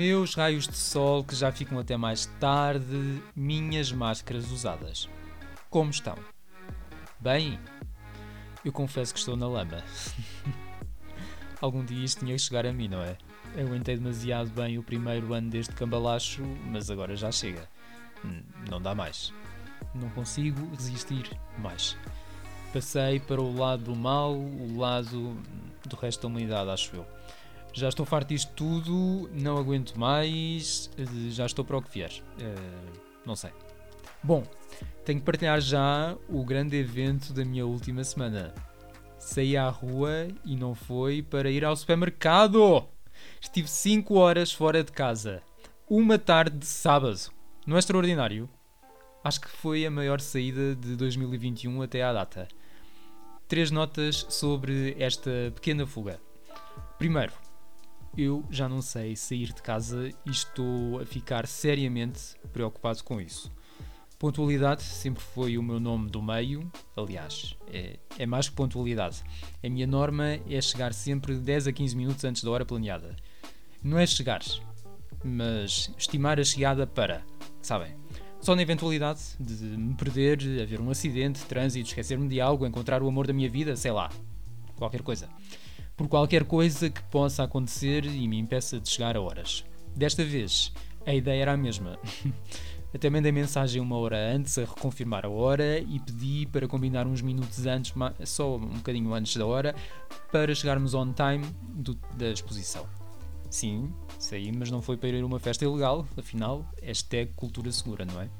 Meus raios de sol que já ficam até mais tarde, minhas máscaras usadas. Como estão? Bem? Eu confesso que estou na lama. Algum dia isto tinha que chegar a mim, não é? Eu aguentei demasiado bem o primeiro ano deste cambalacho, mas agora já chega. Hum, não dá mais. Não consigo resistir mais. Passei para o lado do mal, o lado do resto da humanidade, acho eu. Já estou farto disto tudo, não aguento mais, eh, já estou para o que vier. Uh, não sei. Bom, tenho que partilhar já o grande evento da minha última semana. Saí à rua e não foi para ir ao supermercado! Estive 5 horas fora de casa. Uma tarde de sábado. Não é extraordinário? Acho que foi a maior saída de 2021 até à data. Três notas sobre esta pequena fuga. Primeiro, eu já não sei sair de casa e estou a ficar seriamente preocupado com isso. Pontualidade sempre foi o meu nome do meio, aliás, é, é mais que pontualidade. A minha norma é chegar sempre 10 a 15 minutos antes da hora planeada. Não é chegar, mas estimar a chegada para, sabem? Só na eventualidade de me perder, haver um acidente, trânsito, esquecer-me de algo, encontrar o amor da minha vida, sei lá, qualquer coisa. Por qualquer coisa que possa acontecer e me impeça de chegar a horas. Desta vez, a ideia era a mesma. Até mandei mensagem uma hora antes a reconfirmar a hora e pedi para combinar uns minutos antes, só um bocadinho antes da hora, para chegarmos on time do, da exposição. Sim, saí, mas não foi para ir a uma festa ilegal, afinal, hashtag cultura segura, não é?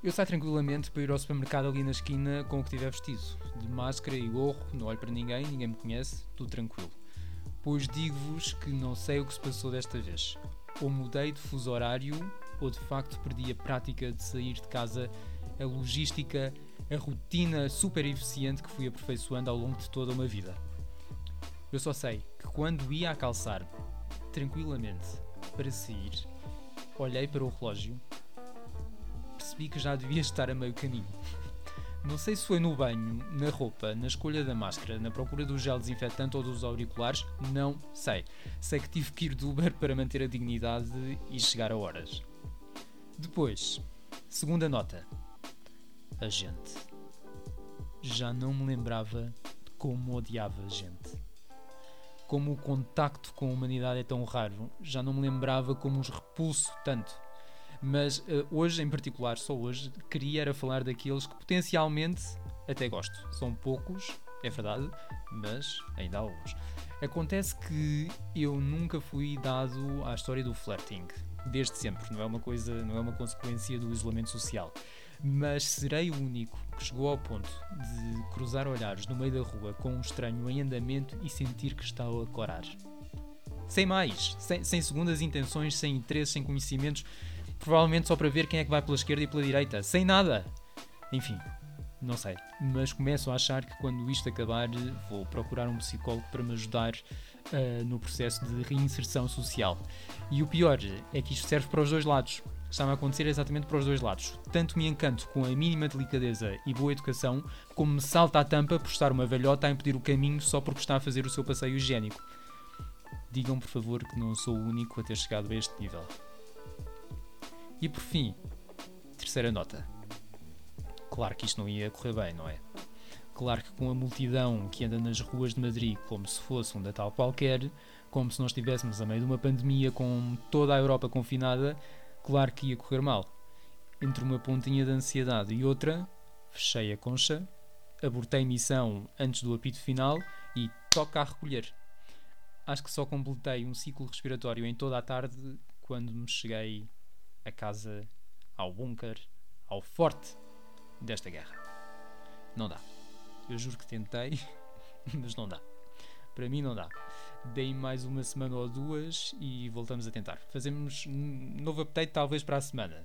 Eu saio tranquilamente para ir ao supermercado ali na esquina com o que tiver vestido, de máscara e gorro, não olho para ninguém, ninguém me conhece, tudo tranquilo. Pois digo-vos que não sei o que se passou desta vez. Ou mudei de fuso horário, ou de facto perdi a prática de sair de casa, a logística, a rotina super eficiente que fui aperfeiçoando ao longo de toda uma vida. Eu só sei que quando ia a calçar tranquilamente para sair, olhei para o relógio, percebi que já devia estar a meio caminho. Não sei se foi no banho, na roupa, na escolha da máscara, na procura do gel desinfetante ou dos auriculares, não sei. Sei que tive que ir de Uber para manter a dignidade e chegar a horas. Depois, segunda nota. A gente. Já não me lembrava de como odiava a gente como o contacto com a humanidade é tão raro, já não me lembrava como os repulso tanto. Mas uh, hoje, em particular, só hoje, queria era falar daqueles que potencialmente até gosto. São poucos, é verdade, mas ainda há alguns. Acontece que eu nunca fui dado à história do flirting, desde sempre, não é uma coisa, não é uma consequência do isolamento social mas serei o único que chegou ao ponto de cruzar olhares no meio da rua com um estranho em andamento e sentir que está a corar. Sem mais, sem, sem segundas intenções, sem interesse, sem conhecimentos, provavelmente só para ver quem é que vai pela esquerda e pela direita, sem nada. Enfim, não sei, mas começo a achar que quando isto acabar vou procurar um psicólogo para me ajudar uh, no processo de reinserção social. E o pior é que isto serve para os dois lados está-me a acontecer exatamente para os dois lados. Tanto me encanto com a mínima delicadeza e boa educação, como me salta a tampa por estar uma velhota a impedir o caminho só porque está a fazer o seu passeio higiênico. Digam por favor que não sou o único a ter chegado a este nível. E por fim, terceira nota. Claro que isto não ia correr bem, não é? Claro que com a multidão que anda nas ruas de Madrid como se fosse um Natal qualquer, como se nós estivéssemos a meio de uma pandemia com toda a Europa confinada, claro que ia correr mal. Entre uma pontinha de ansiedade e outra, fechei a concha, abortei missão antes do apito final e toca a recolher. Acho que só completei um ciclo respiratório em toda a tarde quando me cheguei a casa, ao bunker, ao forte desta guerra. Não dá. Eu juro que tentei, mas não dá. Para mim não dá dei mais uma semana ou duas e voltamos a tentar. Fazemos um novo update talvez para a semana.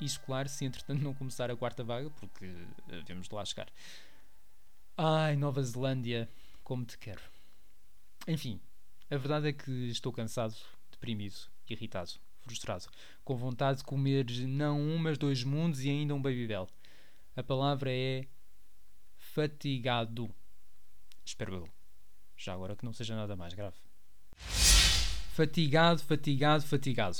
Isto, claro, se entretanto não começar a quarta vaga, porque devemos de lá chegar. Ai, Nova Zelândia, como te quero. Enfim, a verdade é que estou cansado, deprimido, irritado, frustrado, com vontade de comer não um, mas dois mundos e ainda um Babybel. A palavra é fatigado. Espero eu. Já agora que não seja nada mais grave. Fatigado, fatigado, fatigado.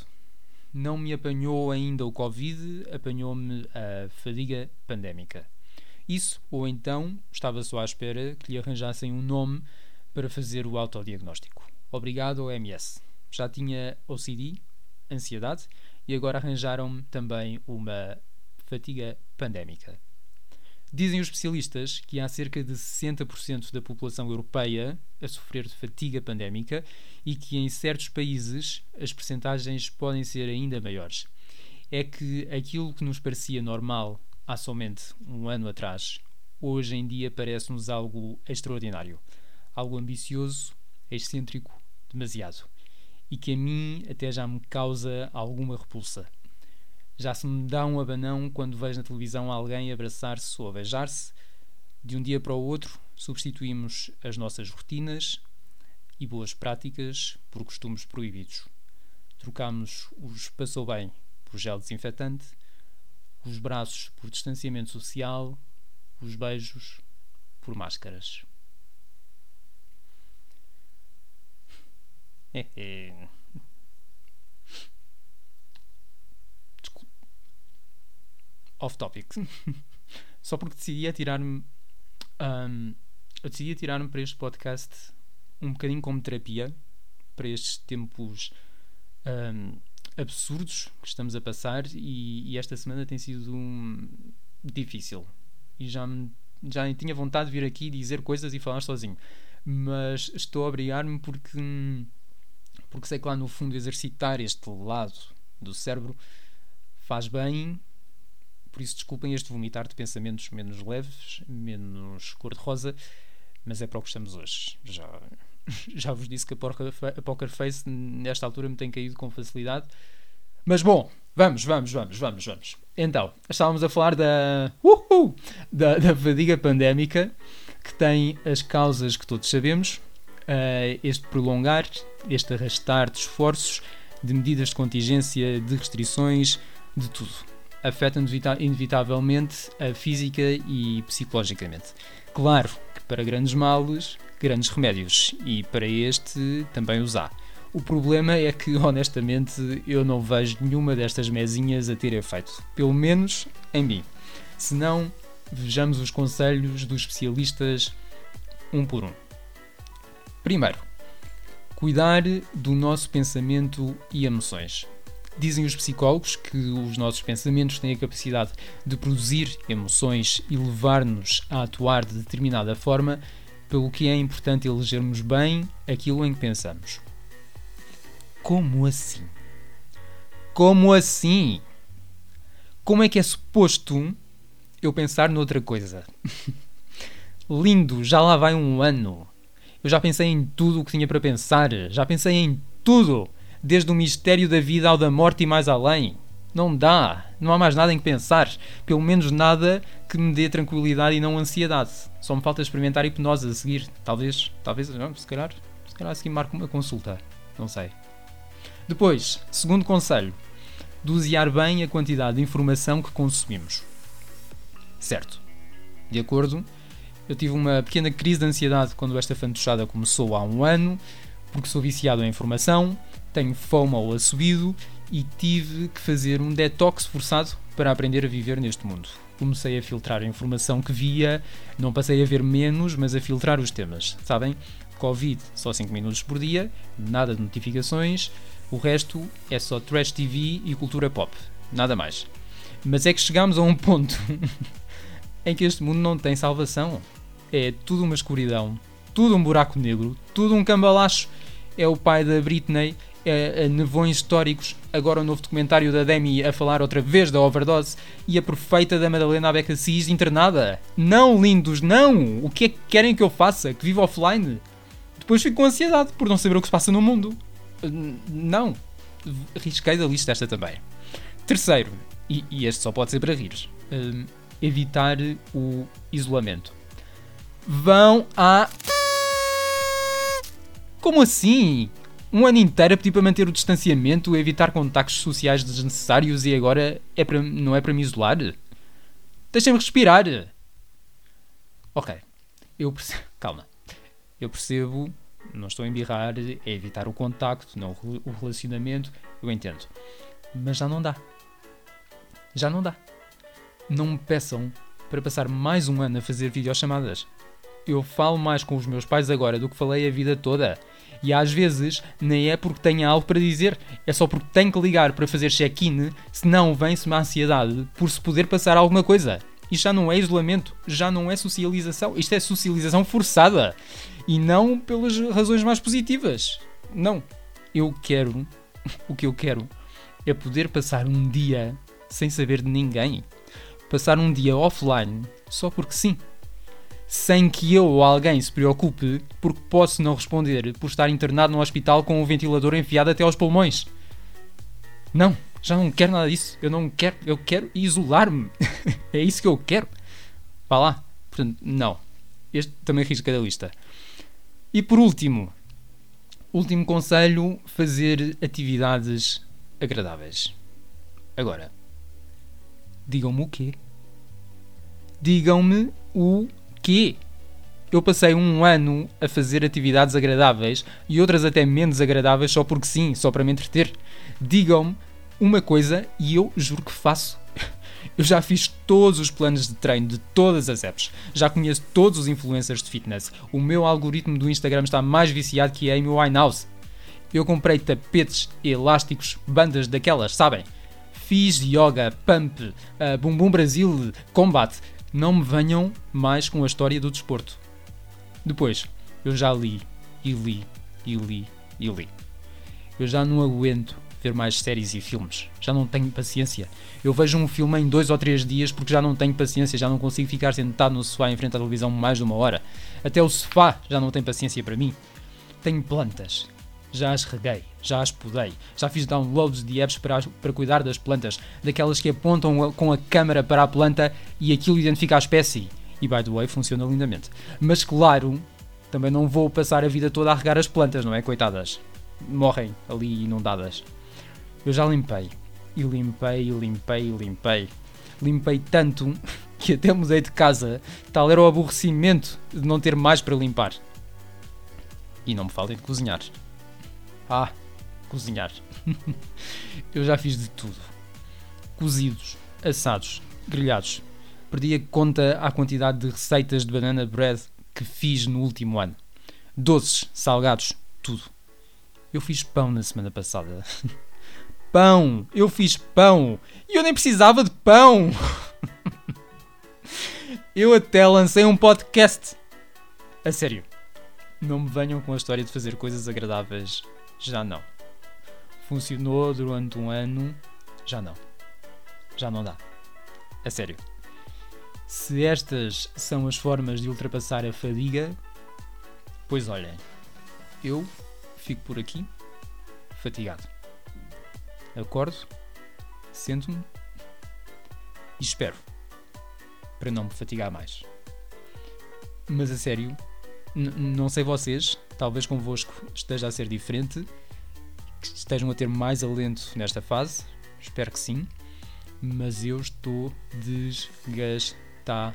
Não me apanhou ainda o Covid, apanhou-me a fadiga pandémica. Isso, ou então estava só à espera que lhe arranjassem um nome para fazer o autodiagnóstico. Obrigado, OMS. Já tinha OCD, ansiedade, e agora arranjaram-me também uma fatiga pandémica. Dizem os especialistas que há cerca de 60% da população europeia a sofrer de fatiga pandémica e que em certos países as percentagens podem ser ainda maiores. É que aquilo que nos parecia normal há somente um ano atrás, hoje em dia parece-nos algo extraordinário, algo ambicioso, excêntrico, demasiado, e que a mim até já me causa alguma repulsa. Já se me dá um abanão quando vejo na televisão alguém abraçar-se ou beijar-se. De um dia para o outro, substituímos as nossas rotinas e boas práticas por costumes proibidos. Trocamos os passou bem por gel desinfetante, os braços por distanciamento social, os beijos por máscaras. Off topic. Só porque decidi atirar-me. Um, eu decidi atirar-me para este podcast um bocadinho como terapia para estes tempos um, absurdos que estamos a passar e, e, esta semana tem sido um, difícil e já me, já tinha vontade de vir aqui dizer coisas e falar sozinho mas estou a obrigar-me porque porque sei que lá no fundo exercitar este lado do cérebro faz bem por isso, desculpem este vomitar de pensamentos menos leves, menos cor-de-rosa, mas é para o que estamos hoje. Já, já vos disse que a, porca, a Poker Face, nesta altura, me tem caído com facilidade. Mas bom, vamos, vamos, vamos, vamos, vamos. Então, estávamos a falar da, uhul, da, da fadiga pandémica, que tem as causas que todos sabemos, uh, este prolongar, este arrastar de esforços, de medidas de contingência, de restrições, de tudo afeta-nos inevitavelmente a física e psicologicamente. Claro que para grandes males, grandes remédios, e para este também os há. O problema é que, honestamente, eu não vejo nenhuma destas mesinhas a ter efeito, pelo menos em mim. Se não, vejamos os conselhos dos especialistas um por um. Primeiro, cuidar do nosso pensamento e emoções. Dizem os psicólogos que os nossos pensamentos têm a capacidade de produzir emoções e levar-nos a atuar de determinada forma, pelo que é importante elegermos bem aquilo em que pensamos. Como assim? Como assim? Como é que é suposto eu pensar noutra coisa? Lindo, já lá vai um ano. Eu já pensei em tudo o que tinha para pensar. Já pensei em tudo desde o mistério da vida ao da morte e mais além. Não dá, não há mais nada em que pensar, pelo menos nada que me dê tranquilidade e não ansiedade. Só me falta experimentar hipnose a seguir. Talvez, talvez, não, se calhar, se calhar a seguir marco uma consulta. Não sei. Depois, segundo conselho, dosear bem a quantidade de informação que consumimos. Certo. De acordo, eu tive uma pequena crise de ansiedade quando esta fantochada começou há um ano, porque sou viciado em informação tenho fome ao assobido e tive que fazer um detox forçado para aprender a viver neste mundo. Comecei a filtrar a informação que via, não passei a ver menos, mas a filtrar os temas. Sabem? Covid só 5 minutos por dia, nada de notificações, o resto é só trash TV e cultura pop, nada mais. Mas é que chegamos a um ponto em que este mundo não tem salvação. É tudo uma escuridão, tudo um buraco negro, tudo um cambalacho. É o pai da Britney uh, nevões históricos, agora o um novo documentário da Demi a falar outra vez da overdose e a perfeita da Madalena Abecassis internada. Não, lindos, não! O que é que querem que eu faça? Que viva offline? Depois fico com ansiedade por não saber o que se passa no mundo. Não. Risquei da lista esta também. Terceiro, e, e este só pode ser para uh, evitar o isolamento. Vão a. Como assim? um ano inteiro a pedir para manter o distanciamento, evitar contactos sociais desnecessários e agora é para, não é para me isolar? Deixem-me respirar. Ok, eu percebo. Calma. Eu percebo Não estou a embirrar, é evitar o contacto, não o relacionamento, eu entendo. Mas já não dá. Já não dá. Não me peçam para passar mais um ano a fazer videochamadas. Eu falo mais com os meus pais agora do que falei a vida toda. E às vezes nem é porque tenha algo para dizer, é só porque tenho que ligar para fazer check-in, senão vem-se uma ansiedade por se poder passar alguma coisa. Isto já não é isolamento, já não é socialização, isto é socialização forçada. E não pelas razões mais positivas. Não. Eu quero, o que eu quero é poder passar um dia sem saber de ninguém. Passar um dia offline só porque sim sem que eu ou alguém se preocupe, porque posso não responder por estar internado no hospital com o ventilador enfiado até aos pulmões. Não, já não quero nada disso. Eu não quero, eu quero isolar-me. é isso que eu quero. Vá lá. Portanto, não. Este também risca da lista. E por último, último conselho: fazer atividades agradáveis. Agora, digam-me o quê? Digam-me o quê? Eu passei um ano a fazer atividades agradáveis e outras até menos agradáveis só porque sim, só para me entreter. Digam-me uma coisa e eu juro que faço. Eu já fiz todos os planos de treino de todas as apps. Já conheço todos os influencers de fitness. O meu algoritmo do Instagram está mais viciado que a Amy Winehouse. Eu comprei tapetes, elásticos, bandas daquelas, sabem? Fiz yoga, pump, uh, bumbum Brasil, combat não me venham mais com a história do desporto. Depois, eu já li, e li, e li, e li. Eu já não aguento ver mais séries e filmes. Já não tenho paciência. Eu vejo um filme em dois ou três dias porque já não tenho paciência, já não consigo ficar sentado no sofá em frente à televisão mais de uma hora. Até o sofá já não tem paciência para mim. Tenho plantas, já as reguei, já as podei, já fiz downloads de apps para, para cuidar das plantas, daquelas que apontam com a câmera para a planta e aquilo identifica a espécie. E by the way, funciona lindamente. Mas claro, também não vou passar a vida toda a regar as plantas, não é? Coitadas. Morrem ali inundadas. Eu já limpei. E limpei, e limpei, e limpei. Limpei tanto que até mudei de casa. Tal era o aborrecimento de não ter mais para limpar. E não me falem de cozinhar. Ah, cozinhar. eu já fiz de tudo: cozidos, assados, grelhados. Perdi a conta à quantidade de receitas de banana bread que fiz no último ano. Doces, salgados, tudo. Eu fiz pão na semana passada. pão! Eu fiz pão! E eu nem precisava de pão! eu até lancei um podcast. A sério. Não me venham com a história de fazer coisas agradáveis já não. Funcionou durante um ano, já não. Já não dá. A sério. Se estas são as formas de ultrapassar a fadiga, pois olhem, eu fico por aqui, fatigado. Acordo, sento-me e espero para não me fatigar mais. Mas a sério, não sei vocês, talvez convosco esteja a ser diferente, que estejam a ter mais alento nesta fase, espero que sim, mas eu estou desgastado.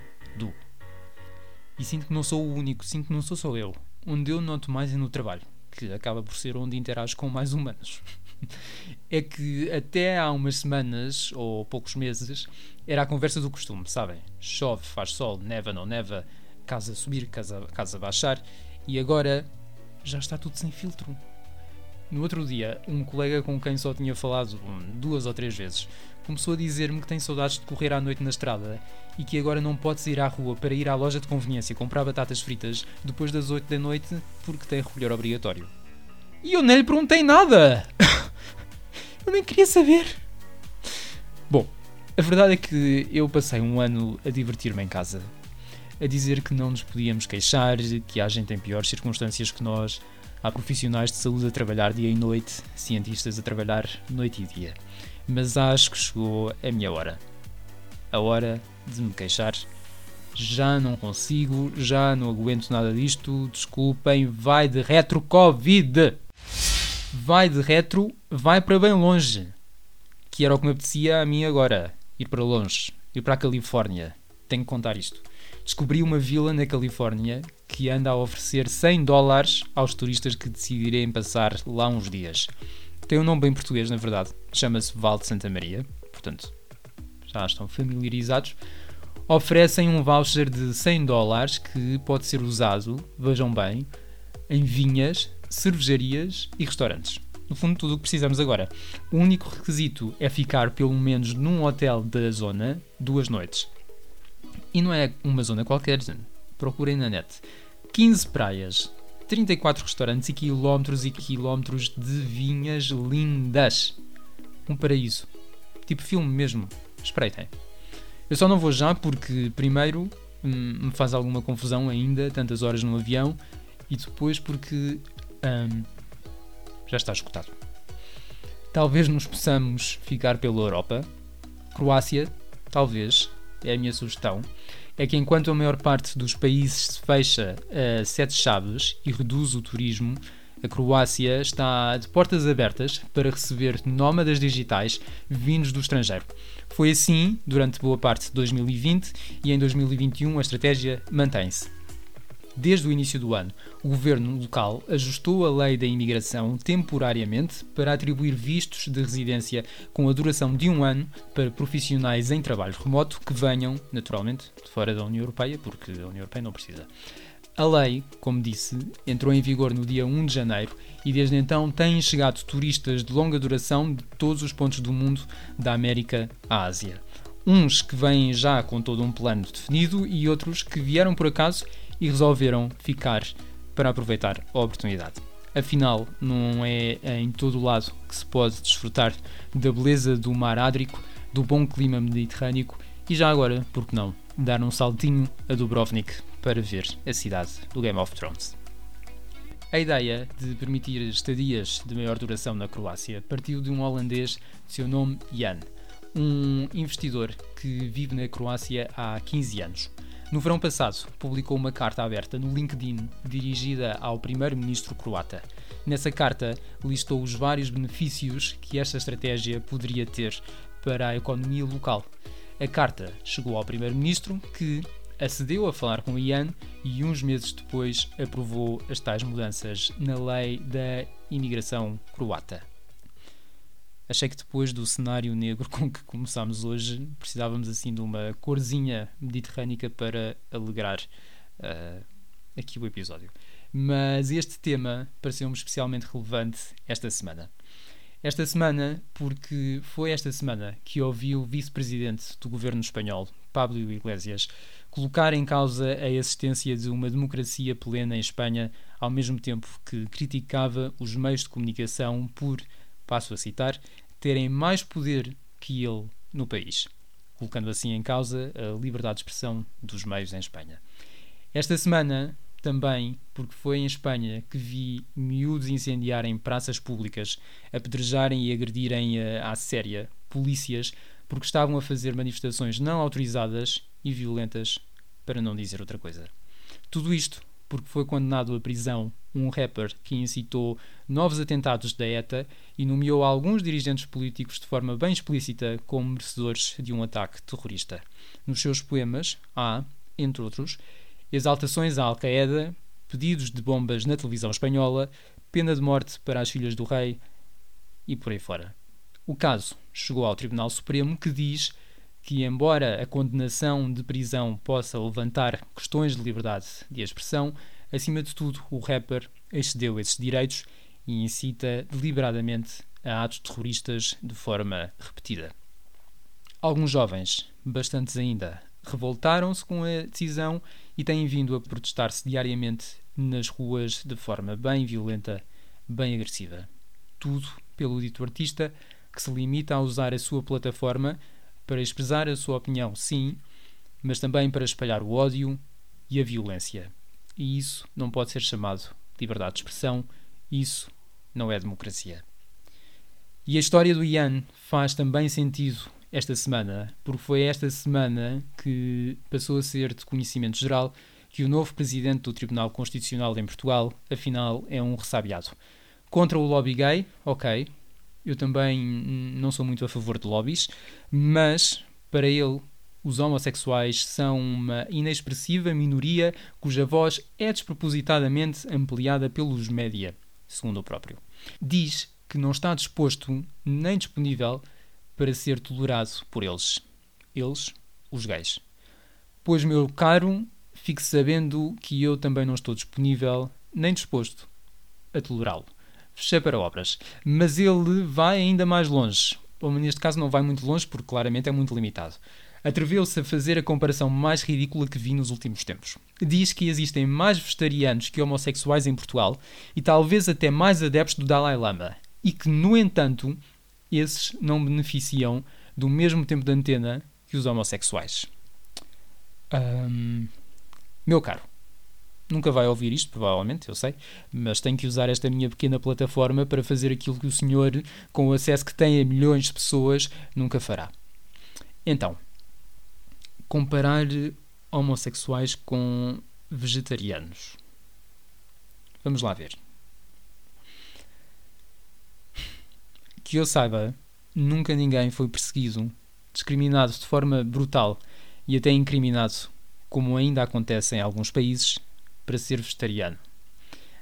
E sinto que não sou o único, sinto que não sou só eu. Onde eu noto mais é no trabalho, que acaba por ser onde interajo com mais humanos. é que até há umas semanas ou poucos meses era a conversa do costume, sabem? Chove, faz sol, neva, não neva, casa subir, casa, casa baixar, e agora já está tudo sem filtro. No outro dia, um colega com quem só tinha falado duas ou três vezes começou a dizer-me que tem saudades de correr à noite na estrada e que agora não pode sair à rua para ir à loja de conveniência comprar batatas fritas depois das 8 da noite porque tem recolher obrigatório. E eu nem lhe perguntei nada! eu nem queria saber! Bom, a verdade é que eu passei um ano a divertir-me em casa a dizer que não nos podíamos queixar, que há gente em piores circunstâncias que nós, há profissionais de saúde a trabalhar dia e noite, cientistas a trabalhar noite e dia. Mas acho que chegou a minha hora. A hora de me queixar. Já não consigo, já não aguento nada disto, desculpem, vai de retro Covid! Vai de retro, vai para bem longe. Que era o que me apetecia a mim agora, ir para longe, ir para a Califórnia. Tenho que contar isto. Descobri uma vila na Califórnia que anda a oferecer 100 dólares aos turistas que decidirem passar lá uns dias. Tem um nome bem português, na verdade. Chama-se Val de Santa Maria. Portanto, já estão familiarizados. Oferecem um voucher de 100 dólares que pode ser usado, vejam bem, em vinhas, cervejarias e restaurantes. No fundo, tudo o que precisamos agora. O único requisito é ficar pelo menos num hotel da zona duas noites. E não é uma zona qualquer, procurem na net. 15 praias, 34 restaurantes e quilómetros e quilómetros de vinhas lindas. Um paraíso. Tipo filme mesmo. Espreitem. Eu só não vou já porque, primeiro, hum, me faz alguma confusão ainda, tantas horas no avião, e depois porque hum, já está escutado. Talvez nos possamos ficar pela Europa. Croácia, talvez, é a minha sugestão. É que enquanto a maior parte dos países se fecha a sete chaves e reduz o turismo, a Croácia está de portas abertas para receber nómadas digitais vindos do estrangeiro. Foi assim durante boa parte de 2020 e em 2021 a estratégia mantém-se. Desde o início do ano, o governo local ajustou a lei da imigração temporariamente para atribuir vistos de residência com a duração de um ano para profissionais em trabalho remoto que venham, naturalmente, de fora da União Europeia, porque a União Europeia não precisa. A lei, como disse, entrou em vigor no dia 1 de janeiro e desde então têm chegado turistas de longa duração de todos os pontos do mundo, da América à Ásia. Uns que vêm já com todo um plano definido e outros que vieram por acaso e resolveram ficar para aproveitar a oportunidade. Afinal, não é em todo o lado que se pode desfrutar da beleza do mar Ádrico, do bom clima mediterrâneo e já agora, por que não, dar um saltinho a Dubrovnik para ver a cidade do Game of Thrones. A ideia de permitir estadias de maior duração na Croácia partiu de um holandês de seu nome Jan, um investidor que vive na Croácia há 15 anos. No verão passado, publicou uma carta aberta no LinkedIn dirigida ao primeiro-ministro croata. Nessa carta, listou os vários benefícios que esta estratégia poderia ter para a economia local. A carta chegou ao primeiro-ministro, que acedeu a falar com Ian e uns meses depois aprovou as tais mudanças na lei da imigração croata. Achei que depois do cenário negro com que começámos hoje, precisávamos assim de uma corzinha mediterrânica para alegrar uh, aqui o episódio. Mas este tema pareceu-me especialmente relevante esta semana. Esta semana, porque foi esta semana que ouvi o vice-presidente do governo espanhol, Pablo Iglesias, colocar em causa a existência de uma democracia plena em Espanha, ao mesmo tempo que criticava os meios de comunicação por, passo a citar, terem mais poder que ele no país, colocando assim em causa a liberdade de expressão dos meios em Espanha. Esta semana, também porque foi em Espanha que vi miúdos incendiarem praças públicas, apedrejarem e agredirem à séria polícias porque estavam a fazer manifestações não autorizadas e violentas, para não dizer outra coisa. Tudo isto porque foi condenado à prisão um rapper que incitou novos atentados da ETA e nomeou alguns dirigentes políticos de forma bem explícita como merecedores de um ataque terrorista. Nos seus poemas há, entre outros, exaltações à Al-Qaeda, pedidos de bombas na televisão espanhola, pena de morte para as filhas do rei e por aí fora. O caso chegou ao Tribunal Supremo que diz que, embora a condenação de prisão possa levantar questões de liberdade de expressão, acima de tudo o rapper excedeu esses direitos e incita deliberadamente a atos terroristas de forma repetida. Alguns jovens, bastantes ainda, revoltaram-se com a decisão e têm vindo a protestar-se diariamente nas ruas de forma bem violenta, bem agressiva. Tudo pelo dito artista que se limita a usar a sua plataforma para expressar a sua opinião, sim, mas também para espalhar o ódio e a violência. E isso não pode ser chamado liberdade de expressão, isso não é democracia. E a história do Ian faz também sentido esta semana, porque foi esta semana que passou a ser de conhecimento geral que o novo presidente do Tribunal Constitucional em Portugal, afinal, é um ressabiado. Contra o lobby gay, ok, eu também não sou muito a favor de lobbies, mas para ele os homossexuais são uma inexpressiva minoria cuja voz é despropositadamente ampliada pelos média, segundo o próprio. Diz que não está disposto nem disponível para ser tolerado por eles. Eles, os gays. Pois, meu caro, fique sabendo que eu também não estou disponível nem disposto a tolerá-lo. Fechei para obras. Mas ele vai ainda mais longe. Ou neste caso não vai muito longe porque claramente é muito limitado atreveu-se a fazer a comparação mais ridícula que vi nos últimos tempos. Diz que existem mais vegetarianos que homossexuais em Portugal e talvez até mais adeptos do Dalai Lama, e que, no entanto, esses não beneficiam do mesmo tempo de antena que os homossexuais. meu caro, nunca vai ouvir isto, provavelmente, eu sei, mas tenho que usar esta minha pequena plataforma para fazer aquilo que o senhor, com o acesso que tem a milhões de pessoas, nunca fará. Então, comparar homossexuais com vegetarianos. Vamos lá ver. Que eu saiba, nunca ninguém foi perseguido, discriminado de forma brutal e até incriminado, como ainda acontece em alguns países, para ser vegetariano.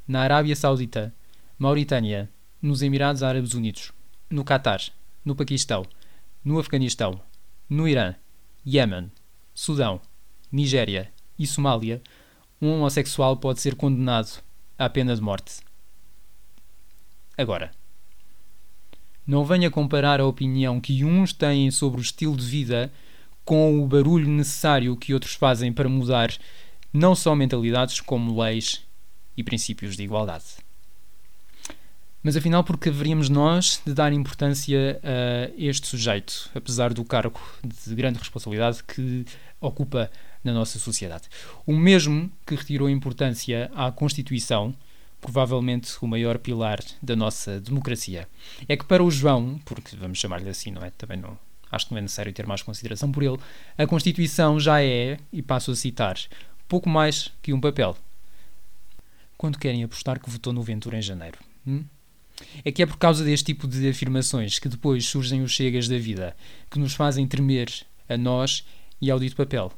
Na Arábia Saudita, Mauritânia, nos Emirados Árabes Unidos, no Catar, no Paquistão, no Afeganistão, no Irã, Iémen, Sudão, Nigéria e Somália, um homossexual pode ser condenado à pena de morte. Agora, não venha comparar a opinião que uns têm sobre o estilo de vida com o barulho necessário que outros fazem para mudar não só mentalidades, como leis e princípios de igualdade. Mas afinal, porque haveríamos nós de dar importância a este sujeito, apesar do cargo de grande responsabilidade que ocupa na nossa sociedade. O mesmo que retirou importância à Constituição, provavelmente o maior pilar da nossa democracia. É que para o João, porque vamos chamar-lhe assim, não é? Também não, acho que não é necessário ter mais consideração por ele, a Constituição já é, e passo a citar, pouco mais que um papel. Quando querem apostar que votou no Ventura em janeiro? Hum? É que é por causa deste tipo de afirmações que depois surgem os chegas da vida, que nos fazem tremer a nós e ao dito papel,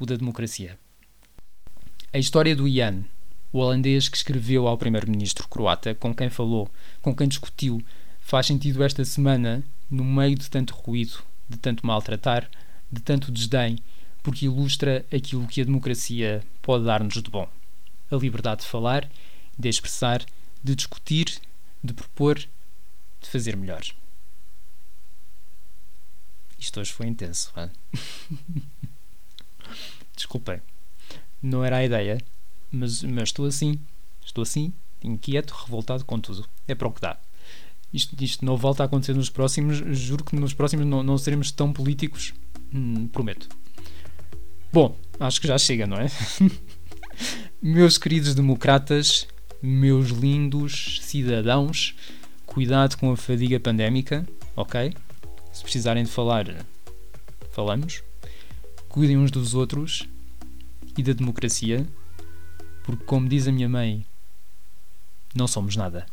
o da democracia. A história do Ian, o holandês que escreveu ao primeiro-ministro croata, com quem falou, com quem discutiu, faz sentido esta semana, no meio de tanto ruído, de tanto maltratar, de tanto desdém, porque ilustra aquilo que a democracia pode dar-nos de bom: a liberdade de falar, de expressar, de discutir, de propor, de fazer melhor. Isto hoje foi intenso. Desculpem. Não era a ideia, mas, mas estou assim. Estou assim, inquieto, revoltado com tudo. É para o que dá. Isto, isto não volta a acontecer nos próximos. Juro que nos próximos não, não seremos tão políticos. Hum, prometo. Bom, acho que já chega, não é? meus queridos democratas, meus lindos cidadãos, cuidado com a fadiga pandémica, ok? Se precisarem de falar, falamos. Cuidem uns dos outros e da democracia, porque, como diz a minha mãe, não somos nada.